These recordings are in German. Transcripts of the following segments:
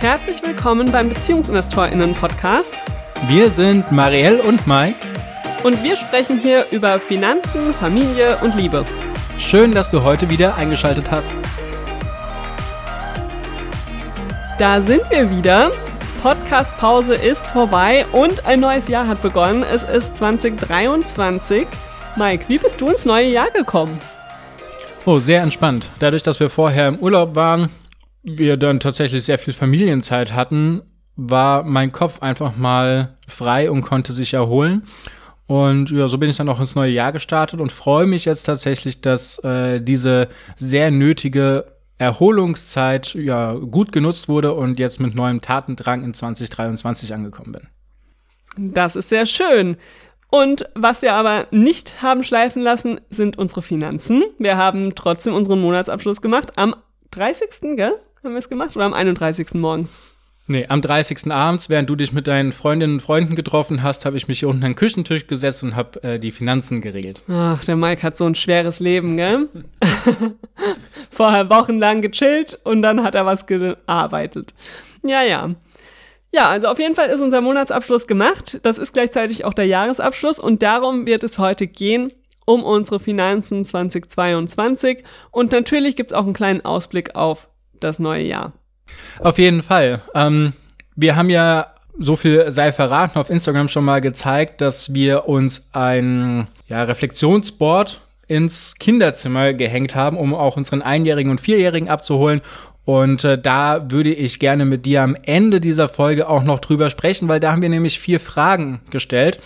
Herzlich willkommen beim BeziehungsinvestorInnen-Podcast. Wir sind Marielle und Mike. Und wir sprechen hier über Finanzen, Familie und Liebe. Schön, dass du heute wieder eingeschaltet hast. Da sind wir wieder. Podcast-Pause ist vorbei und ein neues Jahr hat begonnen. Es ist 2023. Mike, wie bist du ins neue Jahr gekommen? Oh, sehr entspannt. Dadurch, dass wir vorher im Urlaub waren, wir dann tatsächlich sehr viel Familienzeit hatten, war mein Kopf einfach mal frei und konnte sich erholen. Und ja, so bin ich dann auch ins neue Jahr gestartet und freue mich jetzt tatsächlich, dass äh, diese sehr nötige Erholungszeit ja gut genutzt wurde und jetzt mit neuem Tatendrang in 2023 angekommen bin. Das ist sehr schön. Und was wir aber nicht haben schleifen lassen, sind unsere Finanzen. Wir haben trotzdem unseren Monatsabschluss gemacht. Am 30. gell? Haben wir es gemacht? Oder am 31. morgens? Nee, am 30. abends, während du dich mit deinen Freundinnen und Freunden getroffen hast, habe ich mich hier unten an den Küchentisch gesetzt und habe äh, die Finanzen geregelt. Ach, der Mike hat so ein schweres Leben, gell? Vorher wochenlang gechillt und dann hat er was gearbeitet. Ja, ja. Ja, also auf jeden Fall ist unser Monatsabschluss gemacht. Das ist gleichzeitig auch der Jahresabschluss und darum wird es heute gehen um unsere Finanzen 2022 und natürlich gibt's auch einen kleinen Ausblick auf das neue Jahr. Auf jeden Fall. Ähm, wir haben ja so viel sei verraten auf Instagram schon mal gezeigt, dass wir uns ein ja, Reflexionsboard ins Kinderzimmer gehängt haben, um auch unseren Einjährigen und Vierjährigen abzuholen. Und äh, da würde ich gerne mit dir am Ende dieser Folge auch noch drüber sprechen, weil da haben wir nämlich vier Fragen gestellt.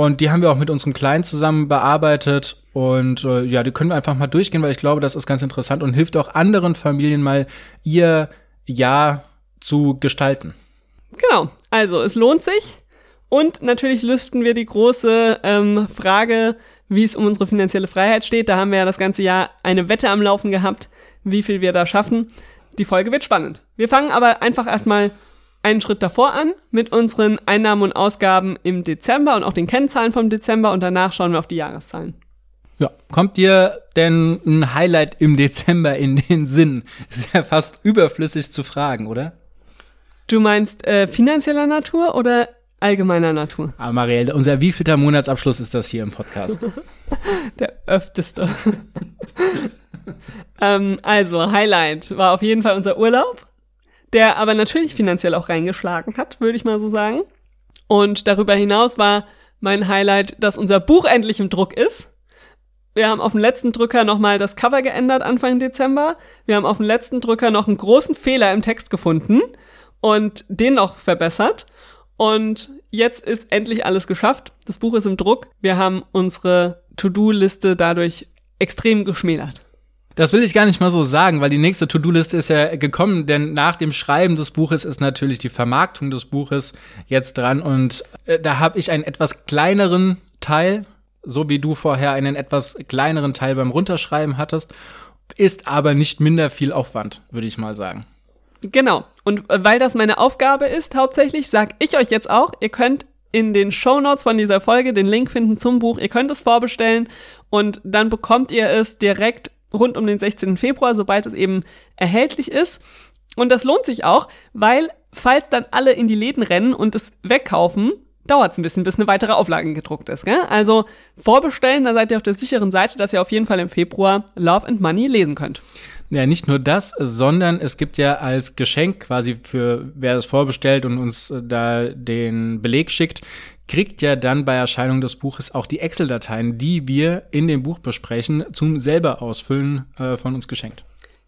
Und die haben wir auch mit unserem Kleinen zusammen bearbeitet. Und äh, ja, die können wir einfach mal durchgehen, weil ich glaube, das ist ganz interessant und hilft auch anderen Familien mal ihr Jahr zu gestalten. Genau, also es lohnt sich. Und natürlich lüften wir die große ähm, Frage, wie es um unsere finanzielle Freiheit steht. Da haben wir ja das ganze Jahr eine Wette am Laufen gehabt, wie viel wir da schaffen. Die Folge wird spannend. Wir fangen aber einfach erstmal einen Schritt davor an mit unseren Einnahmen und Ausgaben im Dezember und auch den Kennzahlen vom Dezember und danach schauen wir auf die Jahreszahlen. Ja, kommt dir denn ein Highlight im Dezember in den Sinn? Ist ja fast überflüssig zu fragen, oder? Du meinst äh, finanzieller Natur oder allgemeiner Natur? Ah, Marielle, unser wievielter Monatsabschluss ist das hier im Podcast? Der öfteste. ähm, also, Highlight war auf jeden Fall unser Urlaub, der aber natürlich finanziell auch reingeschlagen hat, würde ich mal so sagen. Und darüber hinaus war mein Highlight, dass unser Buch endlich im Druck ist. Wir haben auf dem letzten Drücker nochmal das Cover geändert Anfang Dezember. Wir haben auf dem letzten Drücker noch einen großen Fehler im Text gefunden und den noch verbessert. Und jetzt ist endlich alles geschafft. Das Buch ist im Druck. Wir haben unsere To-Do-Liste dadurch extrem geschmälert. Das will ich gar nicht mal so sagen, weil die nächste To-Do-Liste ist ja gekommen, denn nach dem Schreiben des Buches ist natürlich die Vermarktung des Buches jetzt dran und äh, da habe ich einen etwas kleineren Teil so wie du vorher einen etwas kleineren Teil beim Runterschreiben hattest, ist aber nicht minder viel Aufwand, würde ich mal sagen. Genau. Und weil das meine Aufgabe ist, hauptsächlich, sag ich euch jetzt auch, ihr könnt in den Show Notes von dieser Folge den Link finden zum Buch. Ihr könnt es vorbestellen und dann bekommt ihr es direkt rund um den 16. Februar, sobald es eben erhältlich ist. Und das lohnt sich auch, weil falls dann alle in die Läden rennen und es wegkaufen, dauert es ein bisschen, bis eine weitere Auflage gedruckt ist. Gell? Also vorbestellen, da seid ihr auf der sicheren Seite, dass ihr auf jeden Fall im Februar Love and Money lesen könnt. Ja, nicht nur das, sondern es gibt ja als Geschenk quasi für wer es vorbestellt und uns äh, da den Beleg schickt, kriegt ja dann bei Erscheinung des Buches auch die Excel-Dateien, die wir in dem Buch besprechen, zum selber ausfüllen äh, von uns geschenkt.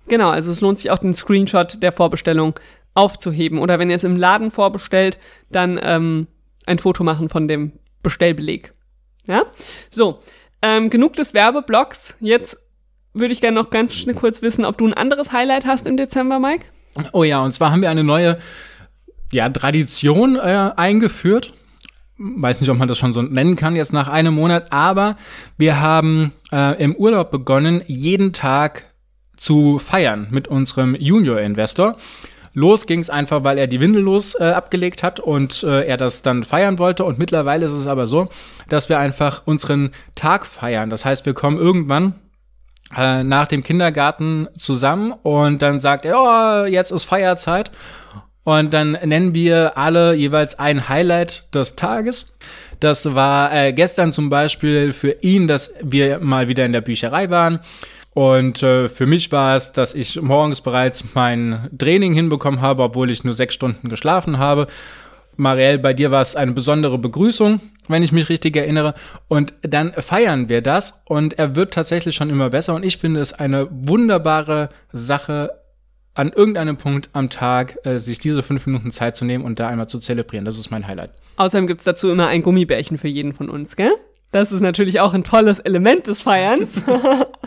Genau, also es lohnt sich auch den Screenshot der Vorbestellung aufzuheben. Oder wenn ihr es im Laden vorbestellt, dann ähm, ein Foto machen von dem Bestellbeleg. Ja? So, ähm, genug des Werbeblocks. Jetzt würde ich gerne noch ganz schnell kurz wissen, ob du ein anderes Highlight hast im Dezember, Mike? Oh ja, und zwar haben wir eine neue ja, Tradition äh, eingeführt. Weiß nicht, ob man das schon so nennen kann jetzt nach einem Monat, aber wir haben äh, im Urlaub begonnen, jeden Tag zu feiern mit unserem Junior-Investor. Los ging es einfach, weil er die Windel los äh, abgelegt hat und äh, er das dann feiern wollte. Und mittlerweile ist es aber so, dass wir einfach unseren Tag feiern. Das heißt, wir kommen irgendwann äh, nach dem Kindergarten zusammen und dann sagt er, oh, jetzt ist Feierzeit. Und dann nennen wir alle jeweils ein Highlight des Tages. Das war äh, gestern zum Beispiel für ihn, dass wir mal wieder in der Bücherei waren. Und äh, für mich war es, dass ich morgens bereits mein Training hinbekommen habe, obwohl ich nur sechs Stunden geschlafen habe. Marielle, bei dir war es eine besondere Begrüßung, wenn ich mich richtig erinnere. Und dann feiern wir das und er wird tatsächlich schon immer besser. Und ich finde es eine wunderbare Sache, an irgendeinem Punkt am Tag äh, sich diese fünf Minuten Zeit zu nehmen und da einmal zu zelebrieren. Das ist mein Highlight. Außerdem gibt's dazu immer ein Gummibärchen für jeden von uns, gell? Das ist natürlich auch ein tolles Element des Feierns.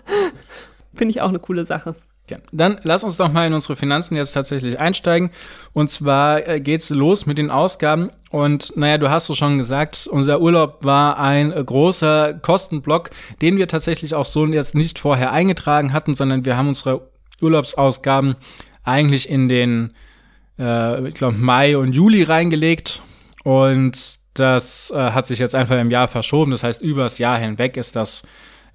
Finde ich auch eine coole Sache. Ja. Dann lass uns doch mal in unsere Finanzen jetzt tatsächlich einsteigen. Und zwar äh, geht's los mit den Ausgaben. Und naja, du hast es schon gesagt, unser Urlaub war ein äh, großer Kostenblock, den wir tatsächlich auch so jetzt nicht vorher eingetragen hatten, sondern wir haben unsere Urlaubsausgaben eigentlich in den, äh, ich glaube, Mai und Juli reingelegt. Und das äh, hat sich jetzt einfach im Jahr verschoben. Das heißt, übers Jahr hinweg ist das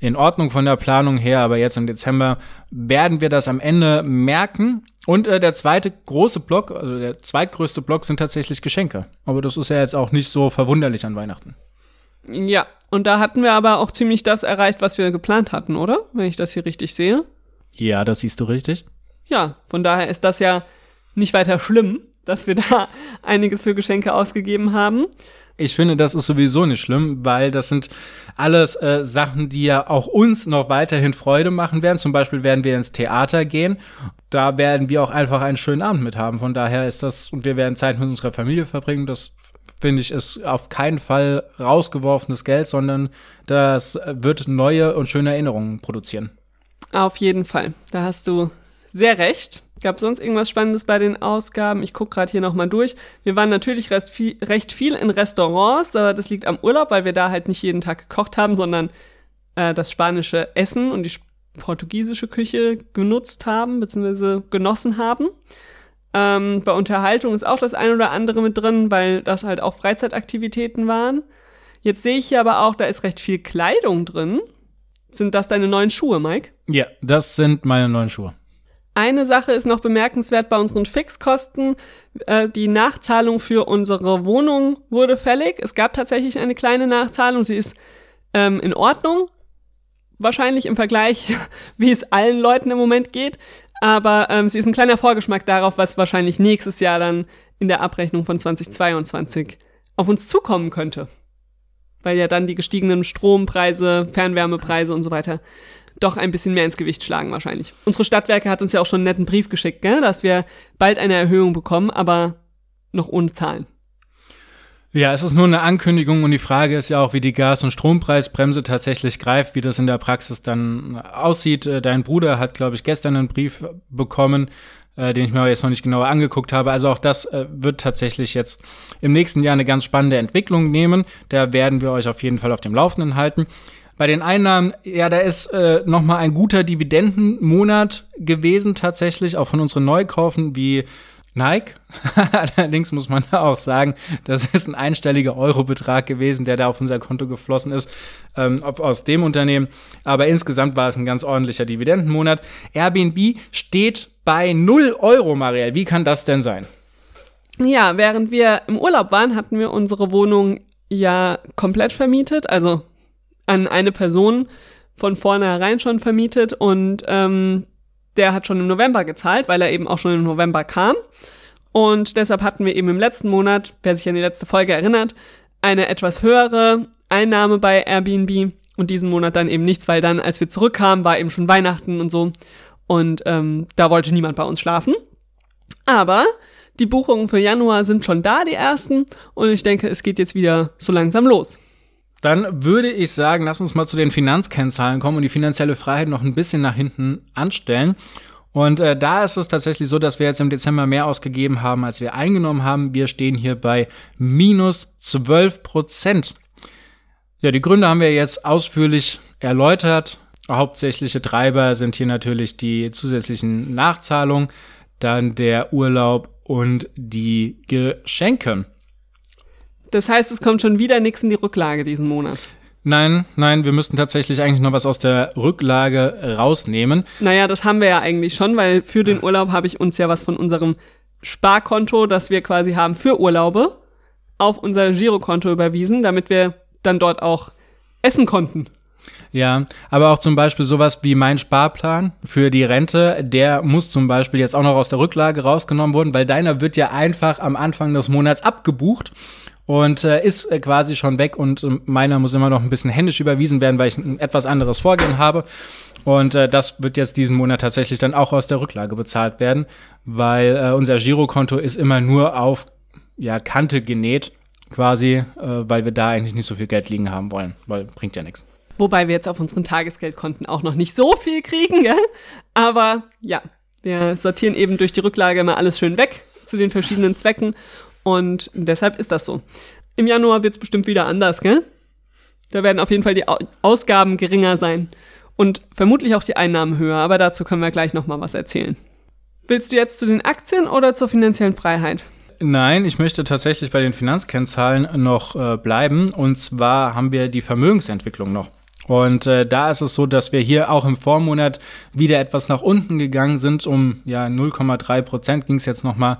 in Ordnung von der Planung her, aber jetzt im Dezember werden wir das am Ende merken. Und äh, der zweite große Block, also der zweitgrößte Block sind tatsächlich Geschenke. Aber das ist ja jetzt auch nicht so verwunderlich an Weihnachten. Ja, und da hatten wir aber auch ziemlich das erreicht, was wir geplant hatten, oder? Wenn ich das hier richtig sehe. Ja, das siehst du richtig. Ja, von daher ist das ja nicht weiter schlimm, dass wir da einiges für Geschenke ausgegeben haben. Ich finde, das ist sowieso nicht schlimm, weil das sind alles äh, Sachen, die ja auch uns noch weiterhin Freude machen werden. Zum Beispiel werden wir ins Theater gehen. Da werden wir auch einfach einen schönen Abend mit haben. Von daher ist das, und wir werden Zeit mit unserer Familie verbringen. Das finde ich, ist auf keinen Fall rausgeworfenes Geld, sondern das wird neue und schöne Erinnerungen produzieren. Auf jeden Fall. Da hast du sehr recht. Gab sonst irgendwas Spannendes bei den Ausgaben? Ich gucke gerade hier nochmal durch. Wir waren natürlich recht viel, recht viel in Restaurants, aber das liegt am Urlaub, weil wir da halt nicht jeden Tag gekocht haben, sondern äh, das spanische Essen und die portugiesische Küche genutzt haben, beziehungsweise genossen haben. Ähm, bei Unterhaltung ist auch das ein oder andere mit drin, weil das halt auch Freizeitaktivitäten waren. Jetzt sehe ich hier aber auch, da ist recht viel Kleidung drin. Sind das deine neuen Schuhe, Mike? Ja, das sind meine neuen Schuhe. Eine Sache ist noch bemerkenswert bei unseren Fixkosten. Äh, die Nachzahlung für unsere Wohnung wurde fällig. Es gab tatsächlich eine kleine Nachzahlung. Sie ist ähm, in Ordnung. Wahrscheinlich im Vergleich, wie es allen Leuten im Moment geht. Aber ähm, sie ist ein kleiner Vorgeschmack darauf, was wahrscheinlich nächstes Jahr dann in der Abrechnung von 2022 auf uns zukommen könnte weil ja dann die gestiegenen Strompreise, Fernwärmepreise und so weiter doch ein bisschen mehr ins Gewicht schlagen wahrscheinlich. Unsere Stadtwerke hat uns ja auch schon einen netten Brief geschickt, gell, dass wir bald eine Erhöhung bekommen, aber noch ohne Zahlen. Ja, es ist nur eine Ankündigung und die Frage ist ja auch, wie die Gas- und Strompreisbremse tatsächlich greift, wie das in der Praxis dann aussieht. Äh, dein Bruder hat, glaube ich, gestern einen Brief bekommen, äh, den ich mir jetzt noch nicht genauer angeguckt habe. Also auch das äh, wird tatsächlich jetzt im nächsten Jahr eine ganz spannende Entwicklung nehmen. Da werden wir euch auf jeden Fall auf dem Laufenden halten. Bei den Einnahmen, ja, da ist äh, noch mal ein guter Dividendenmonat gewesen tatsächlich, auch von unseren Neukaufen wie Nike. Allerdings muss man auch sagen, das ist ein einstelliger Eurobetrag gewesen, der da auf unser Konto geflossen ist, ähm, aus dem Unternehmen. Aber insgesamt war es ein ganz ordentlicher Dividendenmonat. Airbnb steht bei 0 Euro, Marielle. Wie kann das denn sein? Ja, während wir im Urlaub waren, hatten wir unsere Wohnung ja komplett vermietet, also an eine Person von vornherein schon vermietet und ähm, der hat schon im November gezahlt, weil er eben auch schon im November kam. Und deshalb hatten wir eben im letzten Monat, wer sich an die letzte Folge erinnert, eine etwas höhere Einnahme bei Airbnb und diesen Monat dann eben nichts, weil dann, als wir zurückkamen, war eben schon Weihnachten und so. Und ähm, da wollte niemand bei uns schlafen. Aber die Buchungen für Januar sind schon da, die ersten. Und ich denke, es geht jetzt wieder so langsam los. Dann würde ich sagen, lass uns mal zu den Finanzkennzahlen kommen und die finanzielle Freiheit noch ein bisschen nach hinten anstellen. Und äh, da ist es tatsächlich so, dass wir jetzt im Dezember mehr ausgegeben haben, als wir eingenommen haben. Wir stehen hier bei minus 12 Prozent. Ja, die Gründe haben wir jetzt ausführlich erläutert. Hauptsächliche Treiber sind hier natürlich die zusätzlichen Nachzahlungen, dann der Urlaub und die Geschenke. Das heißt, es kommt schon wieder nichts in die Rücklage diesen Monat. Nein, nein, wir müssten tatsächlich eigentlich noch was aus der Rücklage rausnehmen. Naja, das haben wir ja eigentlich schon, weil für den Urlaub habe ich uns ja was von unserem Sparkonto, das wir quasi haben für Urlaube, auf unser Girokonto überwiesen, damit wir dann dort auch essen konnten. Ja, aber auch zum Beispiel sowas wie mein Sparplan für die Rente, der muss zum Beispiel jetzt auch noch aus der Rücklage rausgenommen worden, weil deiner wird ja einfach am Anfang des Monats abgebucht und äh, ist äh, quasi schon weg und äh, meiner muss immer noch ein bisschen händisch überwiesen werden, weil ich ein etwas anderes Vorgehen habe. Und äh, das wird jetzt diesen Monat tatsächlich dann auch aus der Rücklage bezahlt werden, weil äh, unser Girokonto ist immer nur auf ja, Kante genäht, quasi, äh, weil wir da eigentlich nicht so viel Geld liegen haben wollen, weil bringt ja nichts. Wobei wir jetzt auf unseren Tagesgeldkonten auch noch nicht so viel kriegen, gell? aber ja, wir sortieren eben durch die Rücklage immer alles schön weg zu den verschiedenen Zwecken und deshalb ist das so. Im Januar wird es bestimmt wieder anders, gell? Da werden auf jeden Fall die Ausgaben geringer sein und vermutlich auch die Einnahmen höher, aber dazu können wir gleich noch mal was erzählen. Willst du jetzt zu den Aktien oder zur finanziellen Freiheit? Nein, ich möchte tatsächlich bei den Finanzkennzahlen noch äh, bleiben. Und zwar haben wir die Vermögensentwicklung noch. Und äh, da ist es so, dass wir hier auch im Vormonat wieder etwas nach unten gegangen sind. Um ja 0,3 Prozent ging es jetzt noch mal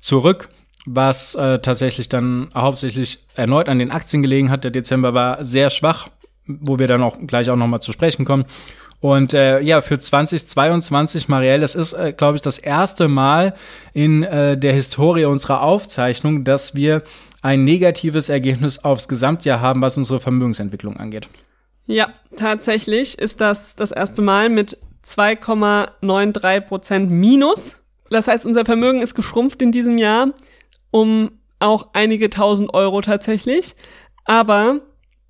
zurück, was äh, tatsächlich dann hauptsächlich erneut an den Aktien gelegen hat. Der Dezember war sehr schwach, wo wir dann auch gleich auch noch mal zu sprechen kommen. Und äh, ja, für 2022, Marielle, das ist, äh, glaube ich, das erste Mal in äh, der Historie unserer Aufzeichnung, dass wir ein negatives Ergebnis aufs Gesamtjahr haben, was unsere Vermögensentwicklung angeht. Ja, tatsächlich ist das das erste Mal mit 2,93 Prozent Minus. Das heißt, unser Vermögen ist geschrumpft in diesem Jahr um auch einige tausend Euro tatsächlich. Aber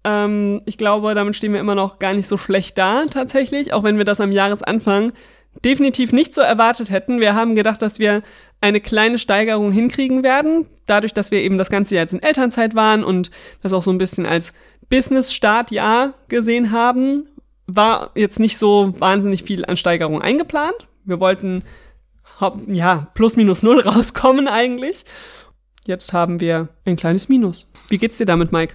ähm, ich glaube, damit stehen wir immer noch gar nicht so schlecht da, tatsächlich, auch wenn wir das am Jahresanfang definitiv nicht so erwartet hätten. Wir haben gedacht, dass wir eine kleine Steigerung hinkriegen werden, dadurch, dass wir eben das ganze Jahr jetzt in Elternzeit waren und das auch so ein bisschen als Business-Startjahr gesehen haben, war jetzt nicht so wahnsinnig viel an Steigerung eingeplant. Wir wollten ja plus minus null rauskommen eigentlich. Jetzt haben wir ein kleines Minus. Wie geht's dir damit, Mike?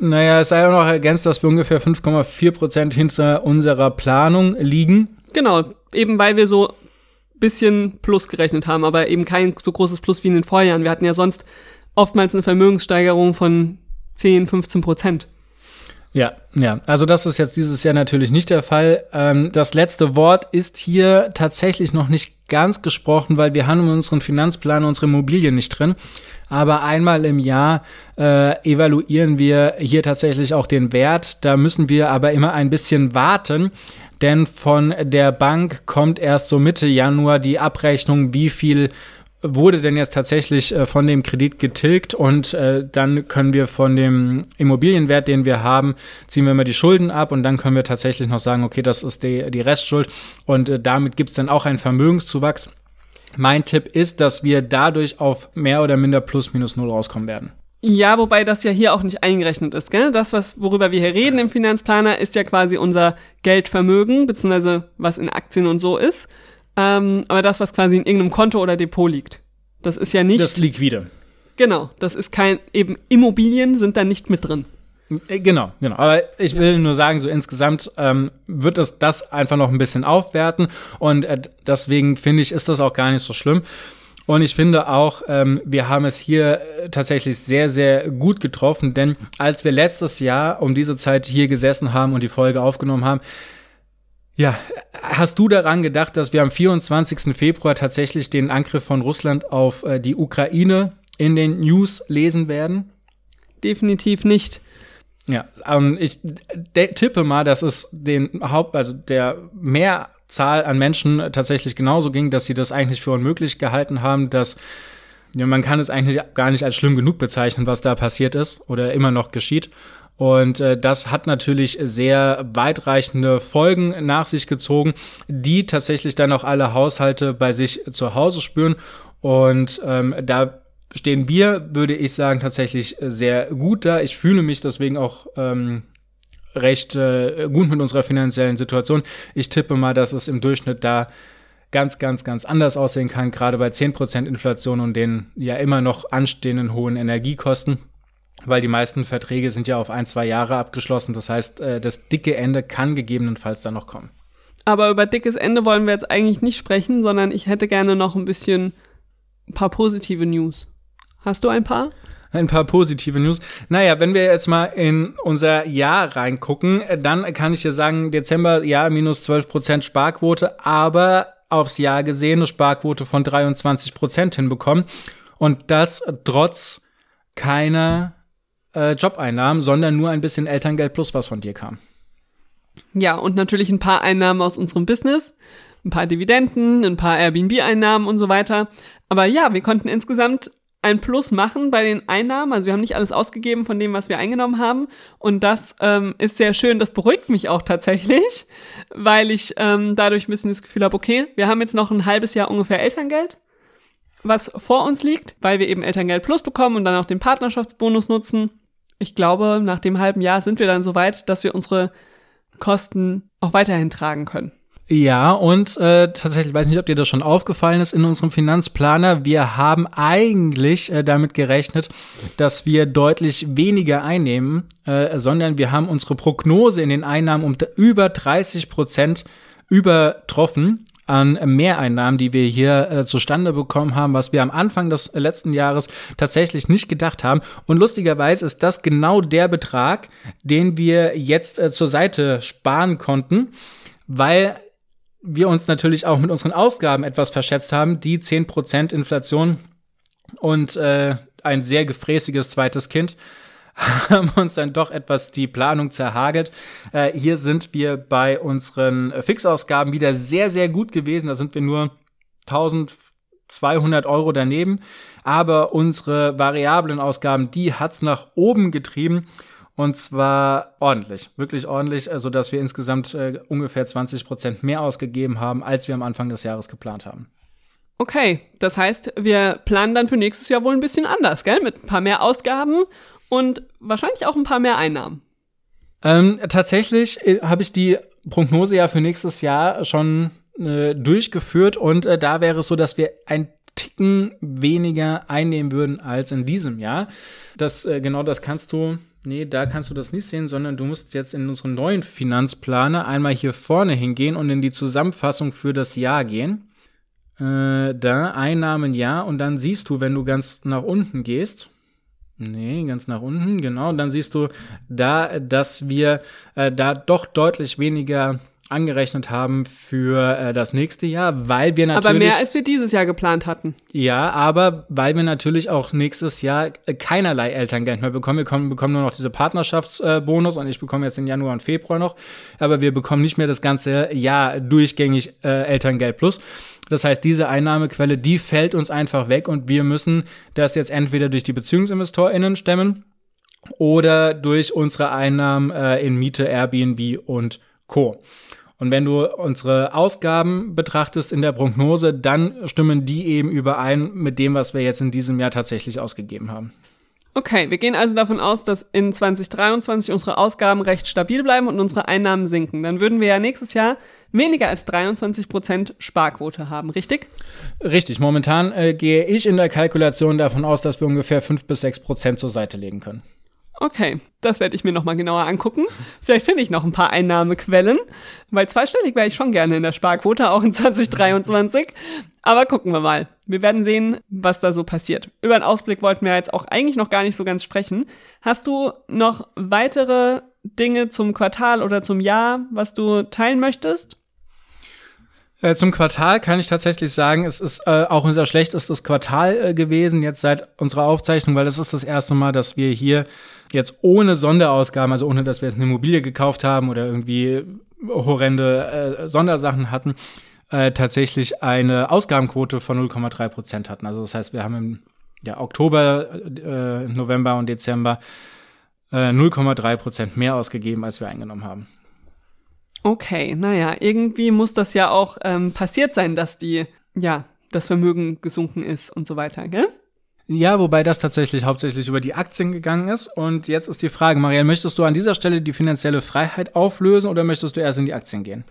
Naja, es sei auch noch ergänzt, dass wir ungefähr 5,4 Prozent hinter unserer Planung liegen. Genau, eben weil wir so bisschen Plus gerechnet haben, aber eben kein so großes Plus wie in den Vorjahren. Wir hatten ja sonst oftmals eine Vermögenssteigerung von 10, 15 Prozent. Ja, ja. Also das ist jetzt dieses Jahr natürlich nicht der Fall. Ähm, das letzte Wort ist hier tatsächlich noch nicht ganz gesprochen, weil wir haben in unserem Finanzplan unsere Immobilien nicht drin. Aber einmal im Jahr äh, evaluieren wir hier tatsächlich auch den Wert. Da müssen wir aber immer ein bisschen warten, denn von der Bank kommt erst so Mitte Januar die Abrechnung, wie viel wurde denn jetzt tatsächlich äh, von dem Kredit getilgt und äh, dann können wir von dem Immobilienwert, den wir haben, ziehen wir mal die Schulden ab und dann können wir tatsächlich noch sagen, okay, das ist die, die Restschuld und äh, damit gibt es dann auch einen Vermögenszuwachs. Mein Tipp ist, dass wir dadurch auf mehr oder minder plus minus null rauskommen werden. Ja, wobei das ja hier auch nicht eingerechnet ist, gell? Das, was, worüber wir hier reden im Finanzplaner, ist ja quasi unser Geldvermögen, beziehungsweise was in Aktien und so ist. Ähm, aber das, was quasi in irgendeinem Konto oder Depot liegt. Das ist ja nicht. Das liquide. Genau, das ist kein, eben Immobilien sind da nicht mit drin. Äh, genau, genau. Aber ich will nur sagen, so insgesamt ähm, wird es das einfach noch ein bisschen aufwerten und äh, deswegen finde ich, ist das auch gar nicht so schlimm. Und ich finde auch, ähm, wir haben es hier äh, tatsächlich sehr, sehr gut getroffen, denn als wir letztes Jahr um diese Zeit hier gesessen haben und die Folge aufgenommen haben, ja, hast du daran gedacht, dass wir am 24. Februar tatsächlich den Angriff von Russland auf äh, die Ukraine in den News lesen werden? Definitiv nicht. Ja, ähm, ich tippe mal, dass es den Haupt, also der Mehrzahl an Menschen tatsächlich genauso ging, dass sie das eigentlich für unmöglich gehalten haben, dass ja, man kann es eigentlich gar nicht als schlimm genug bezeichnen, was da passiert ist oder immer noch geschieht. Und äh, das hat natürlich sehr weitreichende Folgen nach sich gezogen, die tatsächlich dann auch alle Haushalte bei sich zu Hause spüren. Und ähm, da stehen wir, würde ich sagen, tatsächlich sehr gut da. Ich fühle mich deswegen auch ähm, recht äh, gut mit unserer finanziellen Situation. Ich tippe mal, dass es im Durchschnitt da ganz, ganz, ganz anders aussehen kann, gerade bei 10% Inflation und den ja immer noch anstehenden hohen Energiekosten weil die meisten Verträge sind ja auf ein, zwei Jahre abgeschlossen. Das heißt, äh, das dicke Ende kann gegebenenfalls dann noch kommen. Aber über dickes Ende wollen wir jetzt eigentlich nicht sprechen, sondern ich hätte gerne noch ein bisschen ein paar positive News. Hast du ein paar? Ein paar positive News. Naja, wenn wir jetzt mal in unser Jahr reingucken, dann kann ich dir sagen, Dezember, ja, minus 12 Prozent Sparquote, aber aufs Jahr gesehen eine Sparquote von 23 Prozent hinbekommen. Und das trotz keiner äh, Jobeinnahmen, sondern nur ein bisschen Elterngeld plus, was von dir kam. Ja, und natürlich ein paar Einnahmen aus unserem Business, ein paar Dividenden, ein paar Airbnb-Einnahmen und so weiter. Aber ja, wir konnten insgesamt ein Plus machen bei den Einnahmen. Also wir haben nicht alles ausgegeben von dem, was wir eingenommen haben. Und das ähm, ist sehr schön. Das beruhigt mich auch tatsächlich, weil ich ähm, dadurch ein bisschen das Gefühl habe, okay, wir haben jetzt noch ein halbes Jahr ungefähr Elterngeld, was vor uns liegt, weil wir eben Elterngeld Plus bekommen und dann auch den Partnerschaftsbonus nutzen. Ich glaube, nach dem halben Jahr sind wir dann so weit, dass wir unsere Kosten auch weiterhin tragen können. Ja, und äh, tatsächlich, ich weiß nicht, ob dir das schon aufgefallen ist in unserem Finanzplaner. Wir haben eigentlich äh, damit gerechnet, dass wir deutlich weniger einnehmen, äh, sondern wir haben unsere Prognose in den Einnahmen um über 30 Prozent übertroffen an Mehreinnahmen, die wir hier äh, zustande bekommen haben, was wir am Anfang des letzten Jahres tatsächlich nicht gedacht haben. Und lustigerweise ist das genau der Betrag, den wir jetzt äh, zur Seite sparen konnten, weil wir uns natürlich auch mit unseren Ausgaben etwas verschätzt haben. Die 10% Inflation und äh, ein sehr gefräßiges zweites Kind haben uns dann doch etwas die Planung zerhagelt. Äh, hier sind wir bei unseren Fixausgaben wieder sehr, sehr gut gewesen. Da sind wir nur 1200 Euro daneben. Aber unsere variablen Ausgaben, die hat's nach oben getrieben. Und zwar ordentlich, wirklich ordentlich, also dass wir insgesamt äh, ungefähr 20 Prozent mehr ausgegeben haben, als wir am Anfang des Jahres geplant haben. Okay, das heißt, wir planen dann für nächstes Jahr wohl ein bisschen anders, gell? Mit ein paar mehr Ausgaben und wahrscheinlich auch ein paar mehr Einnahmen. Ähm, tatsächlich äh, habe ich die Prognose ja für nächstes Jahr schon äh, durchgeführt und äh, da wäre es so, dass wir ein Ticken weniger einnehmen würden als in diesem Jahr. Das äh, genau das kannst du Nee, da kannst du das nicht sehen, sondern du musst jetzt in unseren neuen Finanzplaner einmal hier vorne hingehen und in die Zusammenfassung für das Jahr gehen. Äh, da Einnahmen ja und dann siehst du, wenn du ganz nach unten gehst, Nee, ganz nach unten, genau. Und dann siehst du da, dass wir äh, da doch deutlich weniger angerechnet haben für äh, das nächste Jahr, weil wir natürlich. Aber mehr als wir dieses Jahr geplant hatten. Ja, aber weil wir natürlich auch nächstes Jahr äh, keinerlei Elterngeld mehr bekommen. Wir bekommen, bekommen nur noch diese Partnerschaftsbonus äh, und ich bekomme jetzt in Januar und Februar noch. Aber wir bekommen nicht mehr das ganze Jahr durchgängig äh, Elterngeld plus. Das heißt, diese Einnahmequelle, die fällt uns einfach weg und wir müssen das jetzt entweder durch die BeziehungsinvestorInnen stemmen oder durch unsere Einnahmen äh, in Miete, Airbnb und Co. Und wenn du unsere Ausgaben betrachtest in der Prognose, dann stimmen die eben überein mit dem, was wir jetzt in diesem Jahr tatsächlich ausgegeben haben. Okay, wir gehen also davon aus, dass in 2023 unsere Ausgaben recht stabil bleiben und unsere Einnahmen sinken. Dann würden wir ja nächstes Jahr weniger als 23 Prozent Sparquote haben, richtig? Richtig. Momentan äh, gehe ich in der Kalkulation davon aus, dass wir ungefähr 5 bis 6 Prozent zur Seite legen können. Okay, das werde ich mir nochmal genauer angucken. Vielleicht finde ich noch ein paar Einnahmequellen, weil zweistellig wäre ich schon gerne in der Sparquote, auch in 2023. Aber gucken wir mal. Wir werden sehen, was da so passiert. Über einen Ausblick wollten wir jetzt auch eigentlich noch gar nicht so ganz sprechen. Hast du noch weitere Dinge zum Quartal oder zum Jahr, was du teilen möchtest? Äh, zum Quartal kann ich tatsächlich sagen, es ist äh, auch unser schlechtestes Quartal äh, gewesen jetzt seit unserer Aufzeichnung, weil das ist das erste Mal, dass wir hier jetzt ohne Sonderausgaben, also ohne dass wir jetzt eine Immobilie gekauft haben oder irgendwie horrende äh, Sondersachen hatten, äh, tatsächlich eine Ausgabenquote von 0,3 Prozent hatten. Also das heißt, wir haben im ja, Oktober, äh, November und Dezember äh, 0,3 Prozent mehr ausgegeben, als wir eingenommen haben. Okay, naja, irgendwie muss das ja auch ähm, passiert sein, dass die, ja, das Vermögen gesunken ist und so weiter, gell? Ja, wobei das tatsächlich hauptsächlich über die Aktien gegangen ist. Und jetzt ist die Frage, Marianne, möchtest du an dieser Stelle die finanzielle Freiheit auflösen oder möchtest du erst in die Aktien gehen?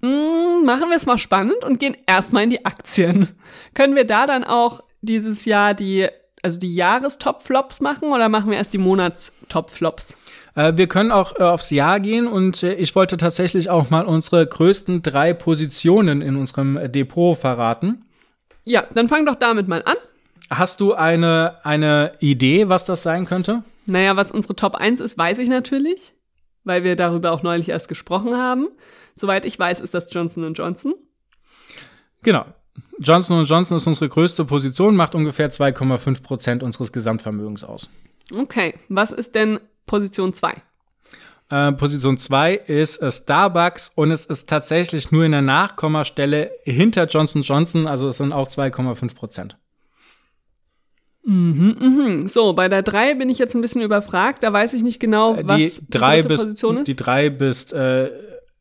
Mm, machen wir es mal spannend und gehen erstmal in die Aktien. Können wir da dann auch dieses Jahr die, also die Jahrestop-Flops machen oder machen wir erst die Monatstop-Flops? Äh, wir können auch äh, aufs Jahr gehen und äh, ich wollte tatsächlich auch mal unsere größten drei Positionen in unserem Depot verraten. Ja, dann fang doch damit mal an. Hast du eine, eine Idee, was das sein könnte? Naja, was unsere Top 1 ist, weiß ich natürlich, weil wir darüber auch neulich erst gesprochen haben. Soweit ich weiß, ist das Johnson Johnson. Genau. Johnson Johnson ist unsere größte Position, macht ungefähr 2,5 Prozent unseres Gesamtvermögens aus. Okay, was ist denn Position 2? Äh, Position 2 ist äh, Starbucks und es ist tatsächlich nur in der Nachkommastelle hinter Johnson Johnson, also es sind auch 2,5 Prozent. Mhm, mhm. So, bei der 3 bin ich jetzt ein bisschen überfragt, da weiß ich nicht genau, was die die, drei dritte bist, Position ist. Die 3 bist äh,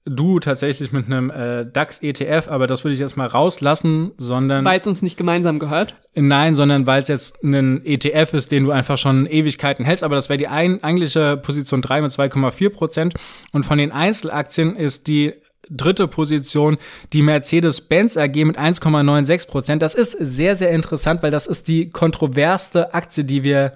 du tatsächlich mit einem äh, DAX-ETF, aber das würde ich jetzt mal rauslassen, sondern Weil es uns nicht gemeinsam gehört. Nein, sondern weil es jetzt ein ETF ist, den du einfach schon Ewigkeiten hältst. Aber das wäre die ein, eigentliche Position 3 mit 2,4 Prozent. Und von den Einzelaktien ist die dritte Position die Mercedes-Benz AG mit 1,96 Prozent. Das ist sehr, sehr interessant, weil das ist die kontroversste Aktie, die wir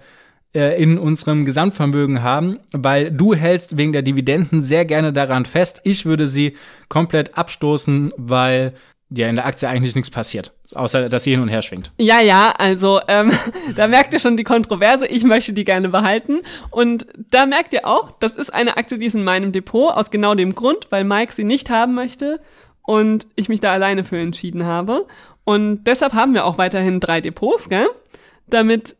äh, in unserem Gesamtvermögen haben, weil du hältst wegen der Dividenden sehr gerne daran fest. Ich würde sie komplett abstoßen, weil ja in der Aktie eigentlich nichts passiert, außer dass sie hin und her schwingt. Ja, ja, also ähm, da merkt ihr schon die Kontroverse. Ich möchte die gerne behalten. Und da merkt ihr auch, das ist eine Aktie, die ist in meinem Depot, aus genau dem Grund, weil Mike sie nicht haben möchte und ich mich da alleine für entschieden habe. Und deshalb haben wir auch weiterhin drei Depots, gell? Damit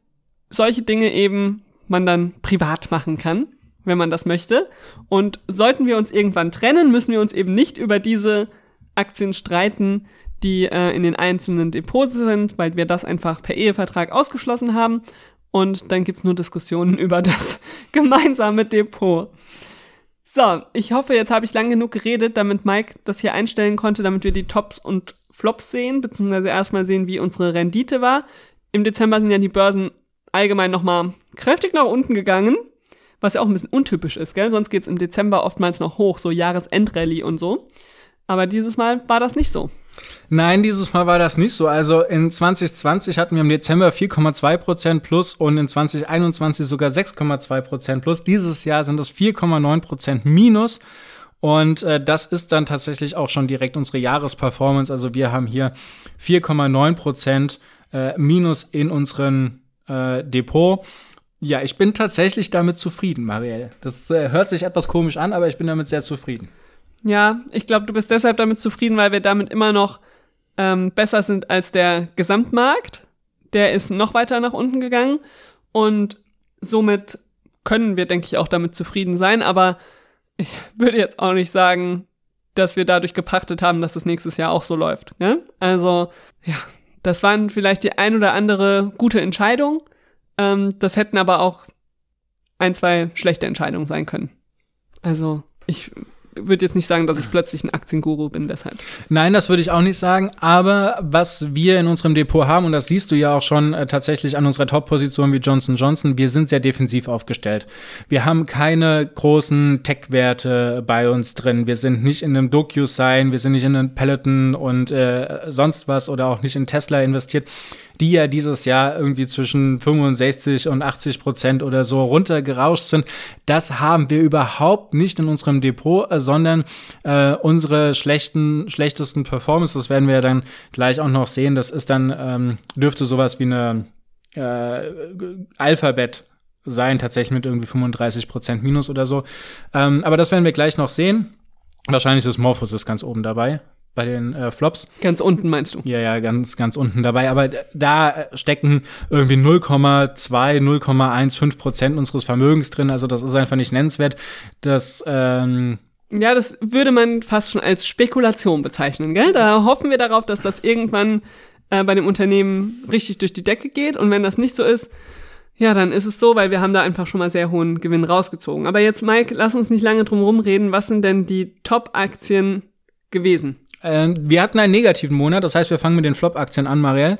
solche Dinge eben man dann privat machen kann, wenn man das möchte. Und sollten wir uns irgendwann trennen, müssen wir uns eben nicht über diese Aktien streiten, die äh, in den einzelnen Depots sind, weil wir das einfach per Ehevertrag ausgeschlossen haben. Und dann gibt's nur Diskussionen über das gemeinsame Depot. So, ich hoffe, jetzt habe ich lang genug geredet, damit Mike das hier einstellen konnte, damit wir die Tops und Flops sehen, beziehungsweise erstmal sehen, wie unsere Rendite war. Im Dezember sind ja die Börsen allgemein nochmal kräftig nach unten gegangen, was ja auch ein bisschen untypisch ist, gell? Sonst geht's im Dezember oftmals noch hoch, so Jahresendrallye und so. Aber dieses Mal war das nicht so. Nein, dieses Mal war das nicht so. Also in 2020 hatten wir im Dezember 4,2 Prozent plus und in 2021 sogar 6,2 Prozent plus. Dieses Jahr sind es 4,9 Prozent minus. Und äh, das ist dann tatsächlich auch schon direkt unsere Jahresperformance. Also wir haben hier 4,9 Prozent äh, minus in unserem äh, Depot. Ja, ich bin tatsächlich damit zufrieden, Marielle. Das äh, hört sich etwas komisch an, aber ich bin damit sehr zufrieden. Ja, ich glaube, du bist deshalb damit zufrieden, weil wir damit immer noch ähm, besser sind als der Gesamtmarkt. Der ist noch weiter nach unten gegangen und somit können wir, denke ich, auch damit zufrieden sein. Aber ich würde jetzt auch nicht sagen, dass wir dadurch gepachtet haben, dass es nächstes Jahr auch so läuft. Ne? Also, ja, das waren vielleicht die ein oder andere gute Entscheidung. Ähm, das hätten aber auch ein, zwei schlechte Entscheidungen sein können. Also, ich würde jetzt nicht sagen, dass ich plötzlich ein Aktienguru bin, deshalb. Nein, das würde ich auch nicht sagen. Aber was wir in unserem Depot haben, und das siehst du ja auch schon äh, tatsächlich an unserer Top-Position wie Johnson Johnson, wir sind sehr defensiv aufgestellt. Wir haben keine großen Tech-Werte bei uns drin. Wir sind nicht in einem DocuSign, wir sind nicht in einem Peloton und äh, sonst was oder auch nicht in Tesla investiert die ja dieses Jahr irgendwie zwischen 65 und 80 Prozent oder so runtergerauscht sind. Das haben wir überhaupt nicht in unserem Depot, äh, sondern äh, unsere schlechten, schlechtesten Performance, das werden wir ja dann gleich auch noch sehen, das ist dann, ähm, dürfte sowas wie eine äh, Alphabet sein, tatsächlich mit irgendwie 35 Prozent Minus oder so. Ähm, aber das werden wir gleich noch sehen. Wahrscheinlich ist Morphosis ganz oben dabei bei den äh, Flops. Ganz unten meinst du? Ja, ja, ganz, ganz unten dabei. Aber da stecken irgendwie 0,2, 0,15 Prozent unseres Vermögens drin. Also das ist einfach nicht nennenswert. Das ähm, ja, das würde man fast schon als Spekulation bezeichnen, gell? Da hoffen wir darauf, dass das irgendwann äh, bei dem Unternehmen richtig durch die Decke geht. Und wenn das nicht so ist, ja, dann ist es so, weil wir haben da einfach schon mal sehr hohen Gewinn rausgezogen. Aber jetzt, Mike, lass uns nicht lange drum rumreden. Was sind denn die Top-Aktien gewesen? Äh, wir hatten einen negativen Monat, das heißt, wir fangen mit den Flop-Aktien an, Marielle.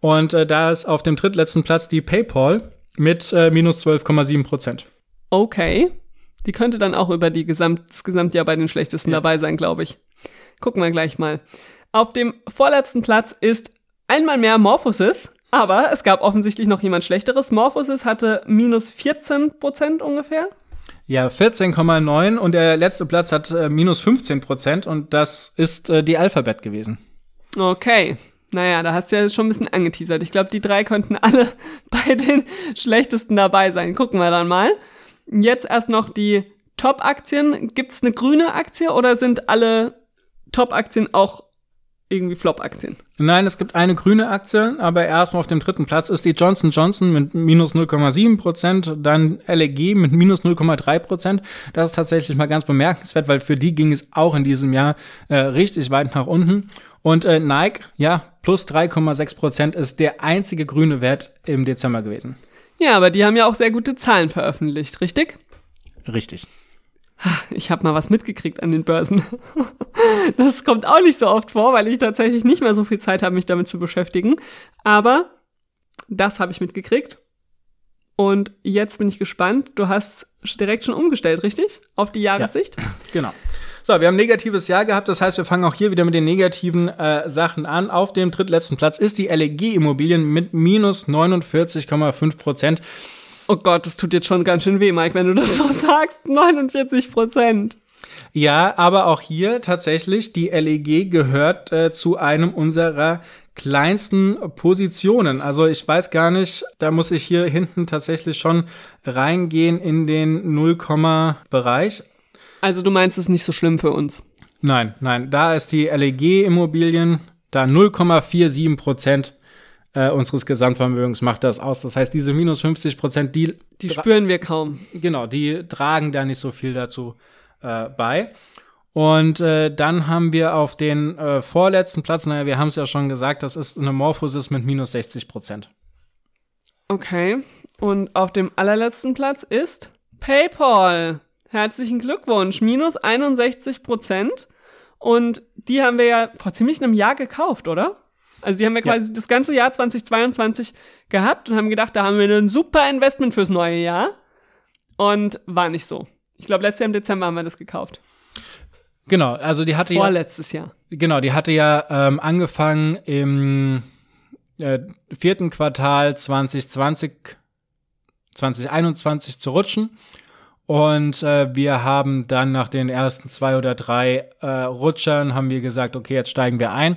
Und äh, da ist auf dem drittletzten Platz die PayPal mit äh, minus 12,7 Prozent. Okay. Die könnte dann auch über die Gesamt, das Gesamtjahr bei den schlechtesten Ja. dabei sein, glaube ich. Gucken wir gleich mal. Auf dem vorletzten Platz ist einmal mehr Morphosis, aber es gab offensichtlich noch jemand Schlechteres. Morphosis hatte minus 14 Prozent ungefähr. Ja, 14,9 und der letzte Platz hat äh, minus 15 Prozent und das ist äh, die Alphabet gewesen. Okay. Naja, da hast du ja schon ein bisschen angeteasert. Ich glaube, die drei könnten alle bei den schlechtesten dabei sein. Gucken wir dann mal. Jetzt erst noch die Top-Aktien. Gibt es eine grüne Aktie oder sind alle Top-Aktien auch irgendwie Flop-Aktien? Nein, es gibt eine grüne Aktie, aber erstmal auf dem dritten Platz ist die Johnson Johnson mit minus 0,7 Prozent, dann LEG mit minus 0,3 Prozent. Das ist tatsächlich mal ganz bemerkenswert, weil für die ging es auch in diesem Jahr äh, richtig weit nach unten. Und äh, Nike, ja, plus 3,6 Prozent ist der einzige grüne Wert im Dezember gewesen. Ja, aber die haben ja auch sehr gute Zahlen veröffentlicht, richtig? Richtig. Ich habe mal was mitgekriegt an den Börsen. Das kommt auch nicht so oft vor, weil ich tatsächlich nicht mehr so viel Zeit habe, mich damit zu beschäftigen. Aber das habe ich mitgekriegt. Und jetzt bin ich gespannt. Du hast direkt schon umgestellt, richtig? Auf die Jahressicht? Ja, genau. So, wir haben ein negatives Jahr gehabt, das heißt, wir fangen auch hier wieder mit den negativen äh, Sachen an. Auf dem drittletzten Platz ist die LEG Immobilien mit minus 49,5 Prozent. Oh Gott, das tut jetzt schon ganz schön weh, Mike, wenn du das so sagst. 49 Prozent. Ja, aber auch hier tatsächlich, die LEG gehört äh, zu einem unserer kleinsten Positionen. Also ich weiß gar nicht, da muss ich hier hinten tatsächlich schon reingehen in den 0, Also du meinst es nicht so schlimm für uns? Nein, nein, da ist die LEG Immobilien, da 0,47 Prozent äh, unseres Gesamtvermögens macht das aus. Das heißt, diese minus 50 Prozent, die, die spüren wir kaum. Genau, die tragen da nicht so viel dazu äh, bei. Und äh, dann haben wir auf den äh, vorletzten Platz, naja, wir haben es ja schon gesagt, das ist eine Morphosis mit minus 60 Prozent. Okay. Und auf dem allerletzten Platz ist PayPal. Herzlichen Glückwunsch. Minus 61 Prozent. Und die haben wir ja vor ziemlich einem Jahr gekauft, oder? Also die haben wir quasi ja. das ganze Jahr 2022 gehabt und haben gedacht, da haben wir ein super Investment fürs neue Jahr. Und war nicht so. Ich glaube, letztes Jahr im Dezember haben wir das gekauft. Genau, also die hatte Vorletztes ja. Jahr. Genau, die hatte ja ähm, angefangen im äh, vierten Quartal 2020, 2021 zu rutschen. Und äh, wir haben dann nach den ersten zwei oder drei äh, Rutschern haben wir gesagt, okay, jetzt steigen wir ein.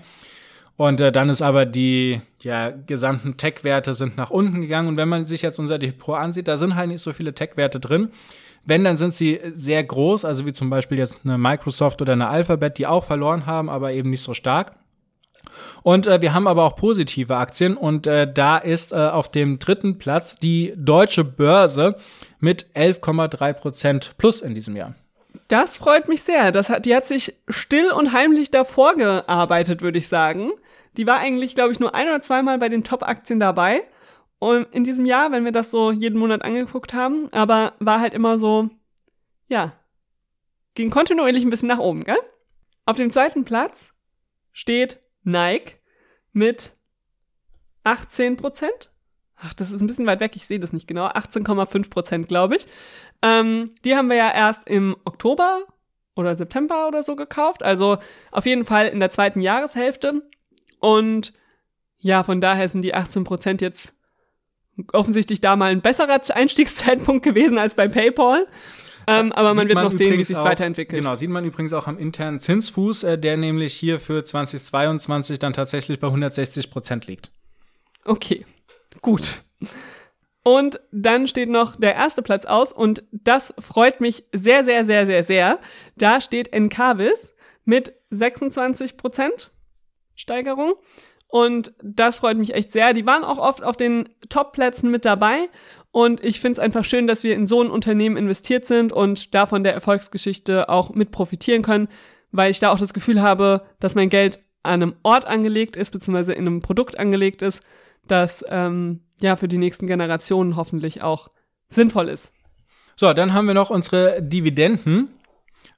Und äh, dann ist aber die ja, gesamten Tech-Werte sind nach unten gegangen. Und wenn man sich jetzt unser Depot ansieht, da sind halt nicht so viele Tech-Werte drin. Wenn, dann sind sie sehr groß, also wie zum Beispiel jetzt eine Microsoft oder eine Alphabet, die auch verloren haben, aber eben nicht so stark. Und äh, wir haben aber auch positive Aktien und äh, da ist äh, auf dem dritten Platz die deutsche Börse mit 11,3 Prozent plus in diesem Jahr. Das freut mich sehr. Das hat, die hat sich still und heimlich davor gearbeitet, würde ich sagen. Die war eigentlich, glaube ich, nur ein oder zweimal bei den Top-Aktien dabei. Und in diesem Jahr, wenn wir das so jeden Monat angeguckt haben, aber war halt immer so, ja, ging kontinuierlich ein bisschen nach oben, gell? Auf dem zweiten Platz steht Nike mit 18 Prozent. Ach, das ist ein bisschen weit weg, ich sehe das nicht genau. 18,5 Prozent, glaube ich. Ähm, die haben wir ja erst im Oktober oder September oder so gekauft. Also auf jeden Fall in der zweiten Jahreshälfte. Und ja, von daher sind die 18 Prozent jetzt offensichtlich da mal ein besserer Einstiegszeitpunkt gewesen als bei PayPal. Ähm, aber man wird man noch sehen, wie sich weiterentwickelt. Genau, sieht man übrigens auch am internen Zinsfuß, äh, der nämlich hier für 2022 dann tatsächlich bei 160 Prozent liegt. Okay, gut. Und dann steht noch der erste Platz aus und das freut mich sehr, sehr, sehr, sehr, sehr. Da steht Encarvis mit 26 Prozent Steigerung. Und das freut mich echt sehr. Die waren auch oft auf den Top-Plätzen mit dabei. Und ich finde es einfach schön, dass wir in so ein Unternehmen investiert sind und davon der Erfolgsgeschichte auch mit profitieren können, weil ich da auch das Gefühl habe, dass mein Geld an einem Ort angelegt ist, beziehungsweise in einem Produkt angelegt ist, das ähm, ja für die nächsten Generationen hoffentlich auch sinnvoll ist. So, dann haben wir noch unsere Dividenden.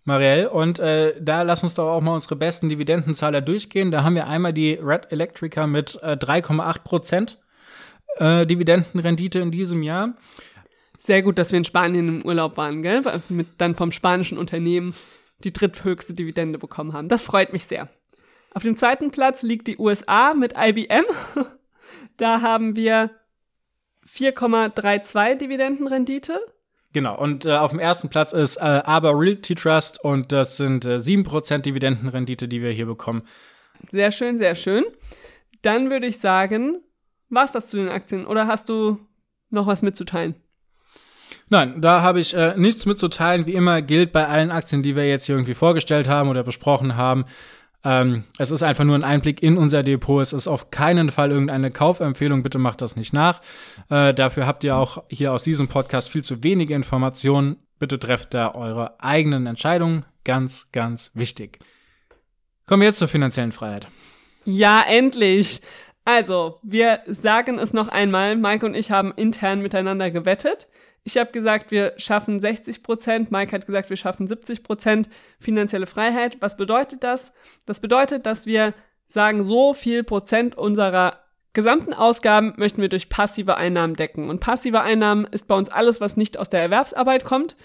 Marielle. Und äh, da lass uns doch auch mal unsere besten Dividendenzahler durchgehen. Da haben wir einmal die Red Electrica mit äh, 3,8 Prozent äh, Dividendenrendite in diesem Jahr. Sehr gut, dass wir in Spanien im Urlaub waren, gell? Mit dann vom spanischen Unternehmen die dritthöchste Dividende bekommen haben. Das freut mich sehr. Auf dem zweiten Platz liegt die USA mit IBM. da haben wir 4,32 Dividendenrendite. Genau, und äh, auf dem ersten Platz ist äh, aber Realty Trust und das sind äh, 7% Dividendenrendite, die wir hier bekommen. Sehr schön, sehr schön. Dann würde ich sagen, war's das zu den Aktien oder hast du noch was mitzuteilen? Nein, da habe ich äh, nichts mitzuteilen. Wie immer gilt bei allen Aktien, die wir jetzt hier irgendwie vorgestellt haben oder besprochen haben. Ähm, es ist einfach nur ein Einblick in unser Depot. Es ist auf keinen Fall irgendeine Kaufempfehlung. Bitte macht das nicht nach. Äh, dafür habt ihr auch hier aus diesem Podcast viel zu wenige Informationen. Bitte trefft da eure eigenen Entscheidungen. Ganz, ganz wichtig. Kommen wir jetzt zur finanziellen Freiheit. Ja, endlich. Also, wir sagen es noch einmal. Mike und ich haben intern miteinander gewettet. Ich habe gesagt, wir schaffen 60 Prozent. Mike hat gesagt, wir schaffen 70 Prozent finanzielle Freiheit. Was bedeutet das? Das bedeutet, dass wir sagen, so viel Prozent unserer gesamten Ausgaben möchten wir durch passive Einnahmen decken. Und passive Einnahmen ist bei uns alles, was nicht aus der Erwerbsarbeit kommt.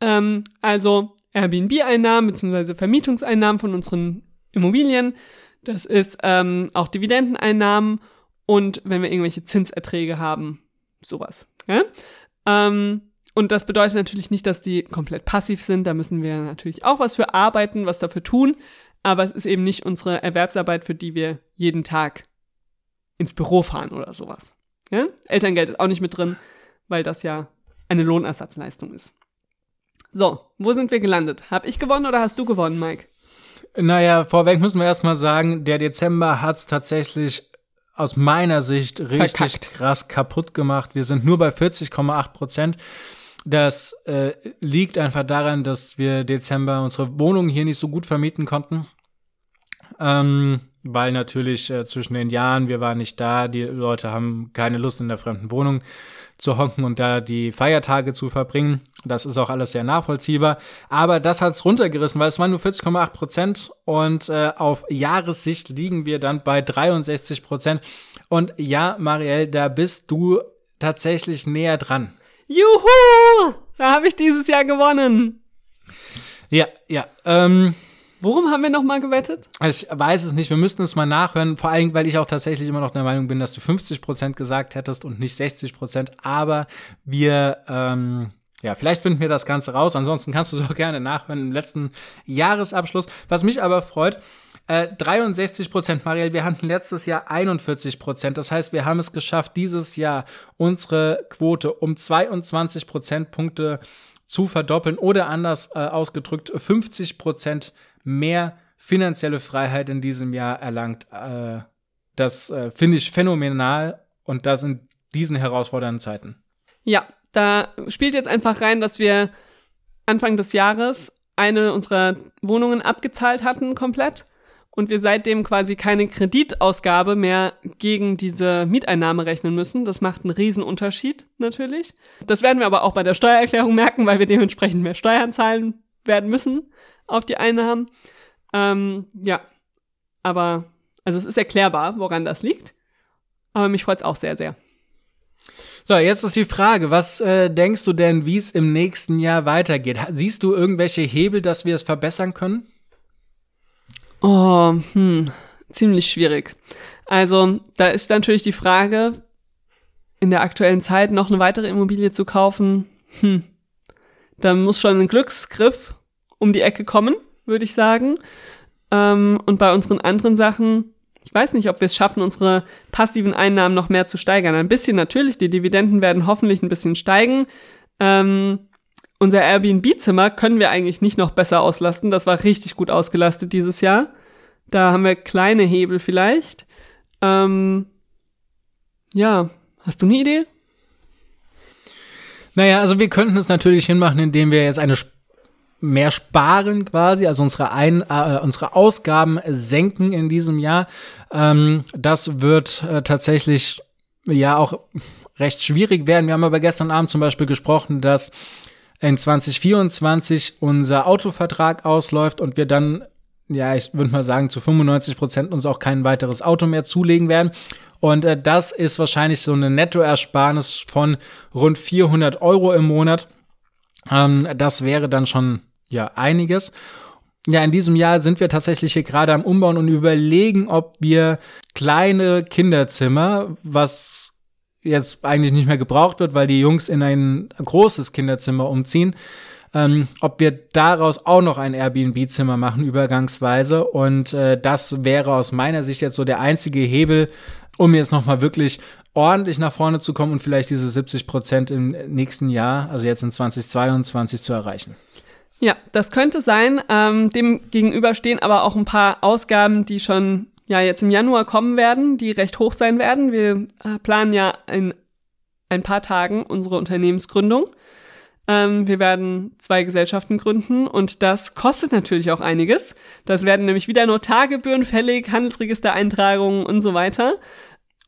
Ähm, also Airbnb-Einnahmen bzw. Vermietungseinnahmen von unseren Immobilien. Das ist ähm, auch Dividendeneinnahmen und wenn wir irgendwelche Zinserträge haben, sowas. Ja? Ähm, und das bedeutet natürlich nicht, dass die komplett passiv sind. Da müssen wir natürlich auch was für arbeiten, was dafür tun. Aber es ist eben nicht unsere Erwerbsarbeit, für die wir jeden Tag ins Büro fahren oder sowas. Ja? Elterngeld ist auch nicht mit drin, weil das ja eine Lohnersatzleistung ist. So, wo sind wir gelandet? Hab ich gewonnen oder hast du gewonnen, Mike? Naja, vorweg müssen wir erstmal sagen, der Dezember hat's tatsächlich aus meiner Sicht richtig Verkackt. krass kaputt gemacht. Wir sind nur bei 40,8 Prozent. Das äh, liegt einfach daran, dass wir Dezember unsere Wohnung hier nicht so gut vermieten konnten. Ähm, weil natürlich äh, zwischen den Jahren, wir waren nicht da, die Leute haben keine Lust in der fremden Wohnung zu honken und da die Feiertage zu verbringen. Das ist auch alles sehr nachvollziehbar. Aber das hat's runtergerissen, weil es waren nur 40,8 Prozent und äh, auf Jahressicht liegen wir dann bei 63 Prozent. Und ja, Marielle, da bist du tatsächlich näher dran. Juhu! Da habe ich dieses Jahr gewonnen. Ja, ja. Ähm, Worum haben wir nochmal gewettet? Ich weiß es nicht. Wir müssten es mal nachhören. Vor allem, weil ich auch tatsächlich immer noch der Meinung bin, dass du 50 Prozent gesagt hättest und nicht 60 Prozent. Aber wir, ähm, ja, vielleicht finden wir das Ganze raus. Ansonsten kannst du es auch gerne nachhören im letzten Jahresabschluss. Was mich aber freut, äh, 63 Prozent, Marielle, wir hatten letztes Jahr 41 Prozent. Das heißt, wir haben es geschafft, dieses Jahr unsere Quote um 22 Prozentpunkte zu verdoppeln oder anders äh, ausgedrückt 50 Prozent mehr finanzielle Freiheit in diesem Jahr erlangt. Äh, das äh, finde ich phänomenal und das in diesen herausfordernden Zeiten. Ja, da spielt jetzt einfach rein, dass wir Anfang des Jahres eine unserer Wohnungen abgezahlt hatten komplett und wir seitdem quasi keine Kreditausgabe mehr gegen diese Mieteinnahme rechnen müssen. Das macht einen Riesenunterschied natürlich. Das werden wir aber auch bei der Steuererklärung merken, weil wir dementsprechend mehr Steuern zahlen werden müssen auf die Einnahmen. Ähm, ja, aber also es ist erklärbar, woran das liegt. Aber mich freut es auch sehr, sehr. So, jetzt ist die Frage, was äh, denkst du denn, wie es im nächsten Jahr weitergeht? Siehst du irgendwelche Hebel, dass wir es verbessern können? Oh, hm, ziemlich schwierig. Also, da ist natürlich die Frage, in der aktuellen Zeit noch eine weitere Immobilie zu kaufen, hm, da muss schon ein Glücksgriff um die Ecke kommen, würde ich sagen. Ähm, und bei unseren anderen Sachen, ich weiß nicht, ob wir es schaffen, unsere passiven Einnahmen noch mehr zu steigern. Ein bisschen natürlich, die Dividenden werden hoffentlich ein bisschen steigen. Ähm, unser Airbnb-Zimmer können wir eigentlich nicht noch besser auslasten. Das war richtig gut ausgelastet dieses Jahr. Da haben wir kleine Hebel vielleicht. Ähm, ja, hast du eine Idee? Naja, also wir könnten es natürlich hinmachen, indem wir jetzt eine mehr sparen quasi, also unsere, Ein äh, unsere Ausgaben senken in diesem Jahr. Ähm, das wird äh, tatsächlich ja auch recht schwierig werden. Wir haben aber gestern Abend zum Beispiel gesprochen, dass in 2024 unser Autovertrag ausläuft und wir dann, ja, ich würde mal sagen, zu 95 Prozent uns auch kein weiteres Auto mehr zulegen werden. Und äh, das ist wahrscheinlich so eine Nettoersparnis von rund 400 Euro im Monat. Ähm, das wäre dann schon ja einiges. Ja, in diesem Jahr sind wir tatsächlich hier gerade am Umbauen und überlegen, ob wir kleine Kinderzimmer, was jetzt eigentlich nicht mehr gebraucht wird, weil die Jungs in ein großes Kinderzimmer umziehen, ähm, ob wir daraus auch noch ein Airbnb-Zimmer machen, übergangsweise. Und äh, das wäre aus meiner Sicht jetzt so der einzige Hebel, um jetzt nochmal wirklich ordentlich nach vorne zu kommen und vielleicht diese 70 Prozent im nächsten Jahr, also jetzt in 2022, zu erreichen. Ja, das könnte sein. Ähm, dem gegenüber stehen aber auch ein paar Ausgaben, die schon ja jetzt im Januar kommen werden, die recht hoch sein werden. Wir äh, planen ja in ein paar Tagen unsere Unternehmensgründung. Ähm, wir werden zwei Gesellschaften gründen und das kostet natürlich auch einiges. Das werden nämlich wieder Notargebühren fällig, Handelsregistereintragungen und so weiter.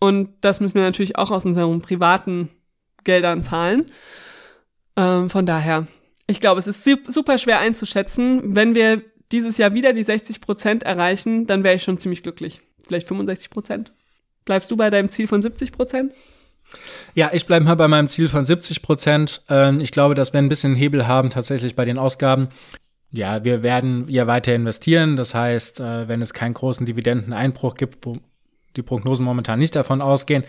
Und das müssen wir natürlich auch aus unseren privaten Geldern zahlen. Ähm, von daher, ich glaube, es ist super schwer einzuschätzen. Wenn wir dieses Jahr wieder die 60 Prozent erreichen, dann wäre ich schon ziemlich glücklich. Vielleicht 65 Prozent. Bleibst du bei deinem Ziel von 70 Prozent? Ja, ich bleibe mal bei meinem Ziel von 70 Prozent. Ähm, ich glaube, dass wir ein bisschen Hebel haben tatsächlich bei den Ausgaben. Ja, wir werden ja weiter investieren. Das heißt, äh, wenn es keinen großen Dividendeneinbruch gibt, wo die Prognosen momentan nicht davon ausgehen,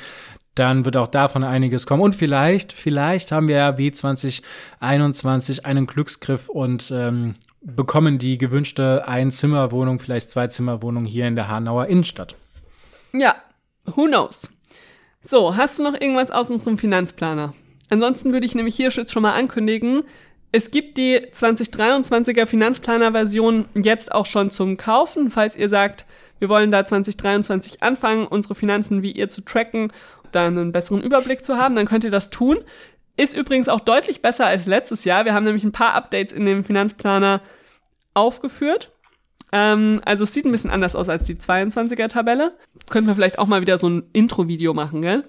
dann wird auch davon einiges kommen. Und vielleicht, vielleicht haben wir ja wie 2021 einen Glücksgriff und ähm, bekommen die gewünschte Einzimmerwohnung, vielleicht Zweizimmerwohnung hier in der Hanauer Innenstadt. Ja, who knows? So, hast du noch irgendwas aus unserem Finanzplaner? Ansonsten würde ich nämlich hier schon mal ankündigen, es gibt die 2023er Finanzplaner-Version jetzt auch schon zum Kaufen, falls ihr sagt, wir wollen da 2023 anfangen, unsere Finanzen wie ihr zu tracken, da einen besseren Überblick zu haben, dann könnt ihr das tun. Ist übrigens auch deutlich besser als letztes Jahr. Wir haben nämlich ein paar Updates in dem Finanzplaner aufgeführt. Ähm, also es sieht ein bisschen anders aus als die 22er-Tabelle. Könnten wir vielleicht auch mal wieder so ein Intro-Video machen, gell?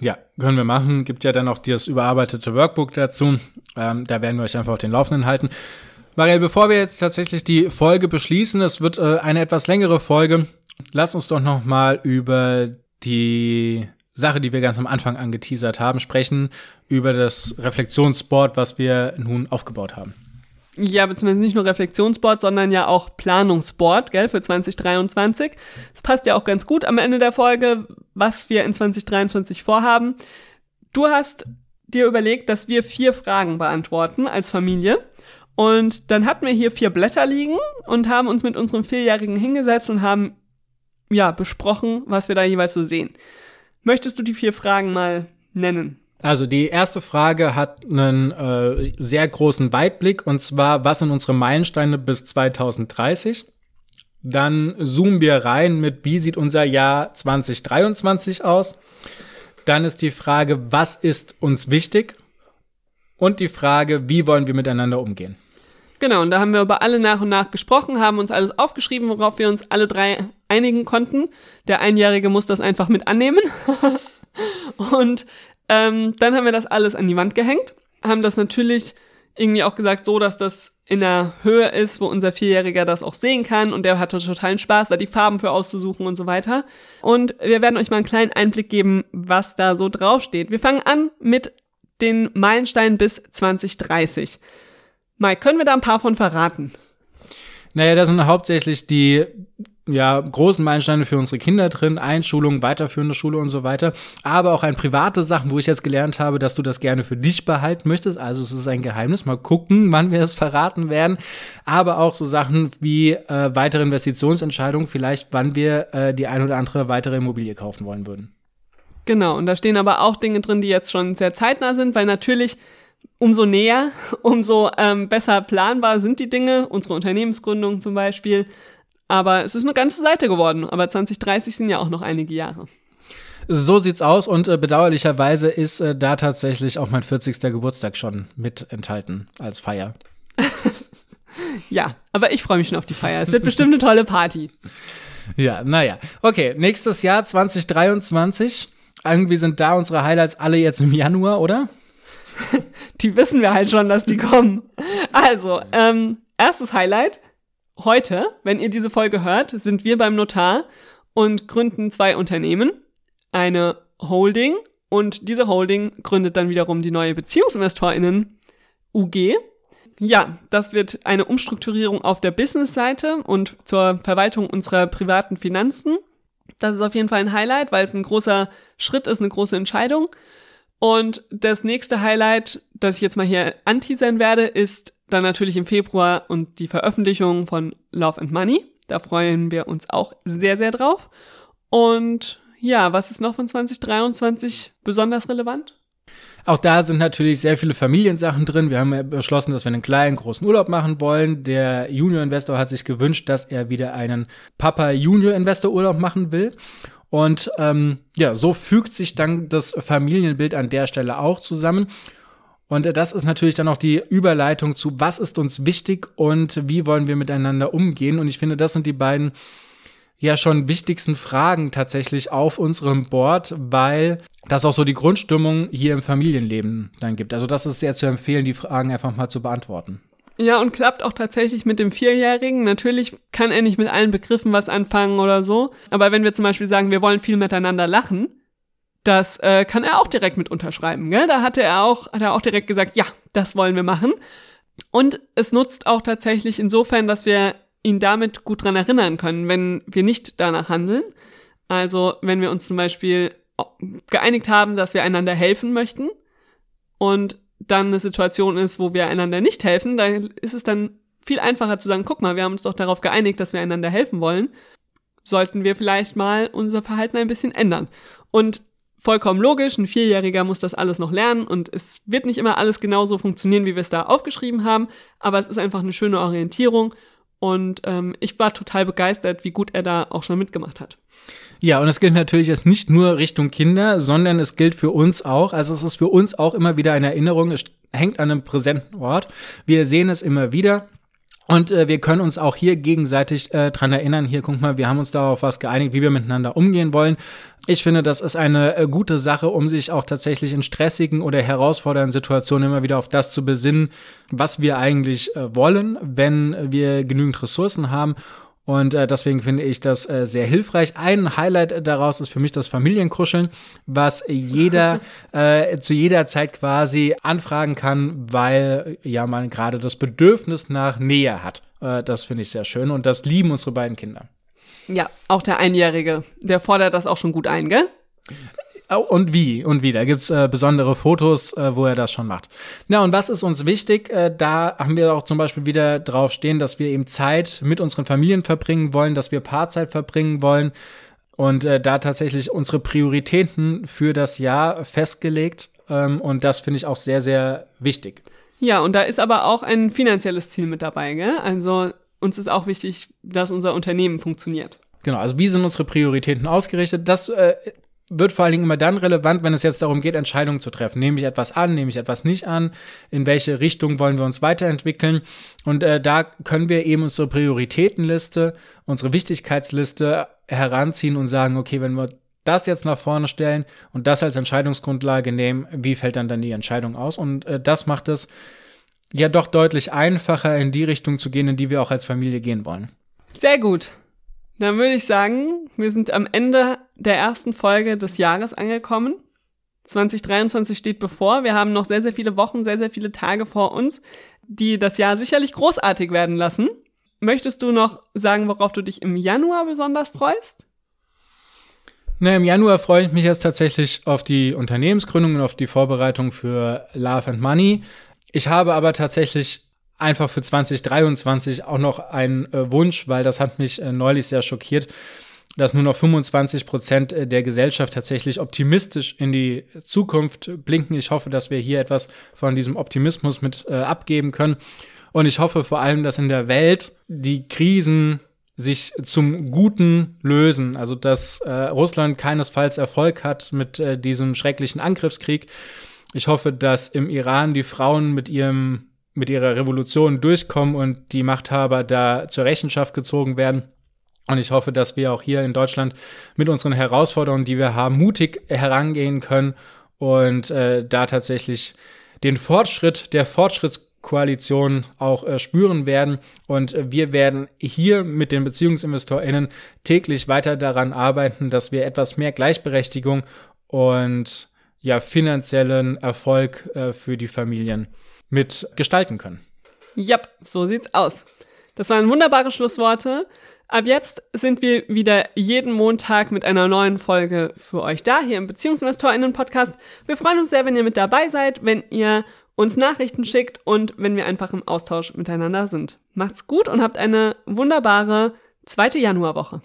Ja, können wir machen. Gibt ja dann auch das überarbeitete Workbook dazu. Ähm, da werden wir euch einfach auf den Laufenden halten. Marielle, bevor wir jetzt tatsächlich die Folge beschließen, es wird äh, eine etwas längere Folge. Lass uns doch noch mal über die Sache, die wir ganz am Anfang angeteasert haben, sprechen, über das Reflexionsboard, was wir nun aufgebaut haben. Ja, beziehungsweise nicht nur Reflexionsboard, sondern ja auch Planungsboard, gell, für 2023. Es passt ja auch ganz gut am Ende der Folge, was wir in 2023 vorhaben. Du hast dir überlegt, dass wir vier Fragen beantworten als Familie. Und dann hatten wir hier vier Blätter liegen und haben uns mit unserem Vierjährigen hingesetzt und haben, ja, besprochen, was wir da jeweils so sehen. Möchtest du die vier Fragen mal nennen? Also die erste Frage hat einen äh, sehr großen Weitblick und zwar, was sind unsere Meilensteine bis 2030? Dann zoomen wir rein mit, wie sieht unser Jahr 2023 aus? Dann ist die Frage, was ist uns wichtig? Und die Frage, wie wollen wir miteinander umgehen? Genau, und da haben wir über alle nach und nach gesprochen, haben uns alles aufgeschrieben, worauf wir uns alle drei einigen konnten. Der Einjährige muss das einfach mit annehmen. und ähm, dann haben wir das alles an die Wand gehängt, haben das natürlich irgendwie auch gesagt, so dass das in der Höhe ist, wo unser Vierjähriger das auch sehen kann und der hatte totalen Spaß, da die Farben für auszusuchen und so weiter. Und wir werden euch mal einen kleinen Einblick geben, was da so draufsteht. Wir fangen an mit den Meilensteinen bis 2030. Mike, können wir da ein paar von verraten? Naja, da sind hauptsächlich die ja, großen Meilensteine für unsere Kinder drin, Einschulung, weiterführende Schule und so weiter, aber auch ein private Sachen, wo ich jetzt gelernt habe, dass du das gerne für dich behalten möchtest. Also es ist ein Geheimnis. Mal gucken, wann wir es verraten werden. Aber auch so Sachen wie äh, weitere Investitionsentscheidungen, vielleicht wann wir äh, die ein oder andere weitere Immobilie kaufen wollen würden. Genau, und da stehen aber auch Dinge drin, die jetzt schon sehr zeitnah sind, weil natürlich umso näher, umso ähm, besser planbar sind die Dinge, unsere Unternehmensgründung zum Beispiel. Aber es ist eine ganze Seite geworden. Aber 2030 sind ja auch noch einige Jahre. So sieht's aus und äh, bedauerlicherweise ist äh, da tatsächlich auch mein 40. Geburtstag schon mit enthalten als Feier. ja, aber ich freue mich schon auf die Feier. Es wird bestimmt eine tolle Party. Ja, naja. Okay, nächstes Jahr 2023. Irgendwie sind da unsere Highlights alle jetzt im Januar, oder? die wissen wir halt schon, dass die kommen. Also, ähm, erstes Highlight, heute, wenn ihr diese Folge hört, sind wir beim Notar und gründen zwei Unternehmen. Eine Holding und diese Holding gründet dann wiederum die neue BeziehungsinvestorInnen UG. Ja, das wird eine Umstrukturierung auf der Business-Seite und zur Verwaltung unserer privaten Finanzen. Das ist auf jeden Fall ein Highlight, weil es ein großer Schritt ist, eine große Entscheidung. Und das nächste Highlight, das ich jetzt mal hier anteasern werde, ist dann natürlich im Februar und die Veröffentlichung von Love and Money. Da freuen wir uns auch sehr, sehr drauf. Und ja, was ist noch von 2023 besonders relevant? Auch da sind natürlich sehr viele Familiensachen drin. Wir haben ja beschlossen, dass wir einen kleinen, großen Urlaub machen wollen. Der Junior-Investor hat sich gewünscht, dass er wieder einen Papa-Junior-Investor-Urlaub machen will. Und ähm, ja, so fügt sich dann das Familienbild an der Stelle auch zusammen. Und das ist natürlich dann auch die Überleitung zu, was ist uns wichtig und wie wollen wir miteinander umgehen. Und ich finde, das sind die beiden ja schon wichtigsten Fragen tatsächlich auf unserem Board, weil das auch so die Grundstimmung hier im Familienleben dann gibt. Also das ist sehr zu empfehlen, die Fragen einfach mal zu beantworten. Ja, und klappt auch tatsächlich mit dem Vierjährigen. Natürlich kann er nicht mit allen Begriffen was anfangen oder so. Aber wenn wir zum Beispiel sagen, wir wollen viel miteinander lachen, das äh, kann er auch direkt mit unterschreiben. Gell? Da hatte er auch, hat er auch direkt gesagt, ja, das wollen wir machen. Und es nutzt auch tatsächlich insofern, dass wir ihn damit gut dran erinnern können, wenn wir nicht danach handeln. Also wenn wir uns zum Beispiel geeinigt haben, dass wir einander helfen möchten und dann eine Situation ist, wo wir einander nicht helfen, da ist es dann viel einfacher zu sagen, guck mal, wir haben uns doch darauf geeinigt, dass wir einander helfen wollen. Sollten wir vielleicht mal unser Verhalten ein bisschen ändern. Und vollkommen logisch, ein Vierjähriger muss das alles noch lernen und es wird nicht immer alles genauso funktionieren, wie wir es da aufgeschrieben haben, aber es ist einfach eine schöne Orientierung und ähm, ich war total begeistert, wie gut er da auch schon mitgemacht hat. Ja, und es gilt natürlich jetzt nicht nur Richtung Kinder, sondern es gilt für uns auch. Also es ist für uns auch immer wieder eine Erinnerung. Es hängt an einem präsenten Ort. Wir sehen es immer wieder. Und äh, wir können uns auch hier gegenseitig äh, dran erinnern. Hier, guck mal, wir haben uns darauf was geeinigt, wie wir miteinander umgehen wollen. Ich finde, das ist eine äh, gute Sache, um sich auch tatsächlich in stressigen oder herausfordernden Situationen immer wieder auf das zu besinnen, was wir eigentlich äh, wollen, wenn wir genügend Ressourcen haben und äh, deswegen finde ich das äh, sehr hilfreich. Ein Highlight daraus ist für mich das Familienkuscheln, was jeder äh, zu jeder Zeit quasi anfragen kann, weil ja man gerade das Bedürfnis nach Nähe hat. Äh, das finde ich sehr schön und das lieben unsere beiden Kinder. Ja, auch der Einjährige, der fordert das auch schon gut ein, gell? Oh, und wie, und wie. Da gibt's äh, besondere Fotos, äh, wo er das schon macht. Na, und was ist uns wichtig? Äh, da haben wir auch zum Beispiel wieder drauf stehen, dass wir eben Zeit mit unseren Familien verbringen wollen, dass wir Paarzeit verbringen wollen und äh, da tatsächlich unsere Prioritäten für das Jahr festgelegt. Ähm, und das finde ich auch sehr, sehr wichtig. Ja, und da ist aber auch ein finanzielles Ziel mit dabei, gell? Also uns ist auch wichtig, dass unser Unternehmen funktioniert. Genau, also wie sind unsere Prioritäten ausgerichtet? Das äh, wird vor allen Dingen immer dann relevant, wenn es jetzt darum geht, Entscheidungen zu treffen. Nehme ich etwas an, nehme ich etwas nicht an? In welche Richtung wollen wir uns weiterentwickeln? Und äh, da können wir eben unsere Prioritätenliste, unsere Wichtigkeitsliste heranziehen und sagen, okay, wenn wir das jetzt nach vorne stellen und das als Entscheidungsgrundlage nehmen, wie fällt dann dann die Entscheidung aus? Und äh, das macht es ja doch deutlich einfacher, in die Richtung zu gehen, in die wir auch als Familie gehen wollen. Sehr gut. Dann würde ich sagen, wir sind am Ende der ersten Folge des Jahres angekommen. 2023 steht bevor. Wir haben noch sehr, sehr viele Wochen, sehr, sehr viele Tage vor uns, die das Jahr sicherlich großartig werden lassen. Möchtest du noch sagen, worauf du dich im Januar besonders freust? Na, im Januar freue ich mich jetzt tatsächlich auf die Unternehmensgründung und auf die Vorbereitung für Love and Money. Ich habe aber tatsächlich einfach für 2023 auch noch ein äh, Wunsch, weil das hat mich äh, neulich sehr schockiert, dass nur noch 25 Prozent äh, der Gesellschaft tatsächlich optimistisch in die Zukunft blinken. Ich hoffe, dass wir hier etwas von diesem Optimismus mit äh, abgeben können. Und ich hoffe vor allem, dass in der Welt die Krisen sich zum Guten lösen. Also dass äh, Russland keinesfalls Erfolg hat mit äh, diesem schrecklichen Angriffskrieg. Ich hoffe, dass im Iran die Frauen mit ihrem mit ihrer Revolution durchkommen und die Machthaber da zur Rechenschaft gezogen werden. Und ich hoffe, dass wir auch hier in Deutschland mit unseren Herausforderungen, die wir haben, mutig herangehen können und äh, da tatsächlich den Fortschritt der Fortschrittskoalition auch äh, spüren werden. Und äh, wir werden hier mit den BeziehungsinvestorInnen täglich weiter daran arbeiten, dass wir etwas mehr Gleichberechtigung und ja finanziellen Erfolg äh, für die Familien mit gestalten können. Ja, so sieht's aus. Das waren wunderbare Schlussworte. Ab jetzt sind wir wieder jeden Montag mit einer neuen Folge für euch da, hier im BeziehungsinvestorInnen Podcast. Wir freuen uns sehr, wenn ihr mit dabei seid, wenn ihr uns Nachrichten schickt und wenn wir einfach im Austausch miteinander sind. Macht's gut und habt eine wunderbare zweite Januarwoche.